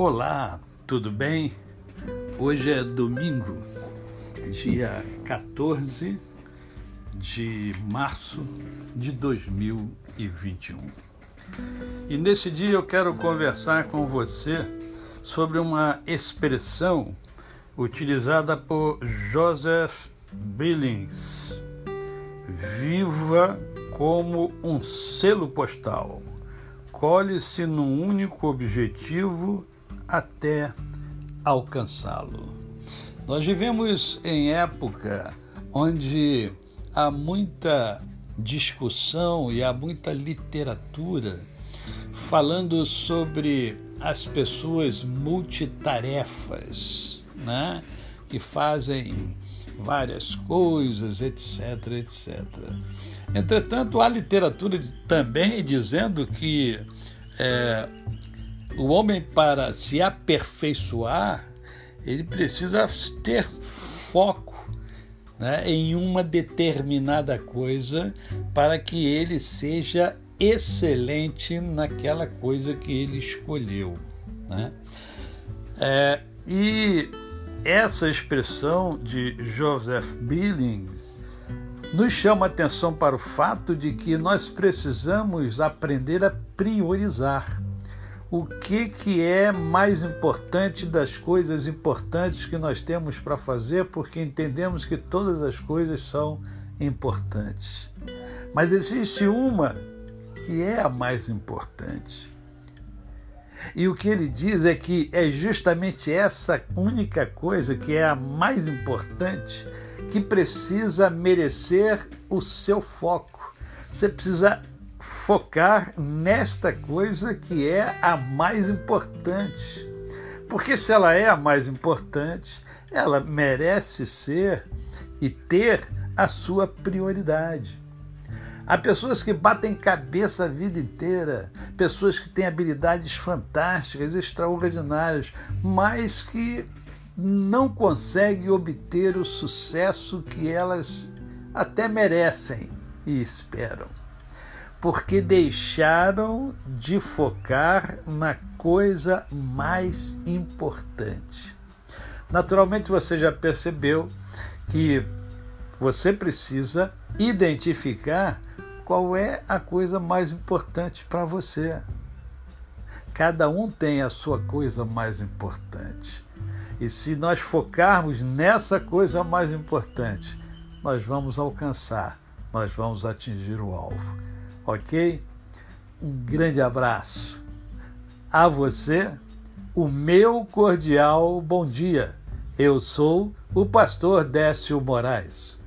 Olá, tudo bem? Hoje é domingo, dia 14 de março de 2021. E nesse dia eu quero conversar com você sobre uma expressão utilizada por Joseph Billings: viva como um selo postal. Colhe-se num único objetivo até alcançá-lo. Nós vivemos em época onde há muita discussão e há muita literatura falando sobre as pessoas multitarefas, né? que fazem várias coisas, etc, etc. Entretanto, há literatura também dizendo que é, o homem, para se aperfeiçoar, ele precisa ter foco né, em uma determinada coisa para que ele seja excelente naquela coisa que ele escolheu. Né? É, e essa expressão de Joseph Billings nos chama a atenção para o fato de que nós precisamos aprender a priorizar o que, que é mais importante das coisas importantes que nós temos para fazer, porque entendemos que todas as coisas são importantes. Mas existe uma que é a mais importante. E o que ele diz é que é justamente essa única coisa que é a mais importante que precisa merecer o seu foco. Você precisa focar nesta coisa que é a mais importante. Porque se ela é a mais importante, ela merece ser e ter a sua prioridade. Há pessoas que batem cabeça a vida inteira, pessoas que têm habilidades fantásticas, extraordinárias, mas que não conseguem obter o sucesso que elas até merecem e esperam porque deixaram de focar na coisa mais importante. Naturalmente, você já percebeu que você precisa identificar qual é a coisa mais importante para você. Cada um tem a sua coisa mais importante. E se nós focarmos nessa coisa mais importante, nós vamos alcançar, nós vamos atingir o alvo ok? Um grande abraço. A você, o meu cordial bom dia. Eu sou o pastor Décio Moraes.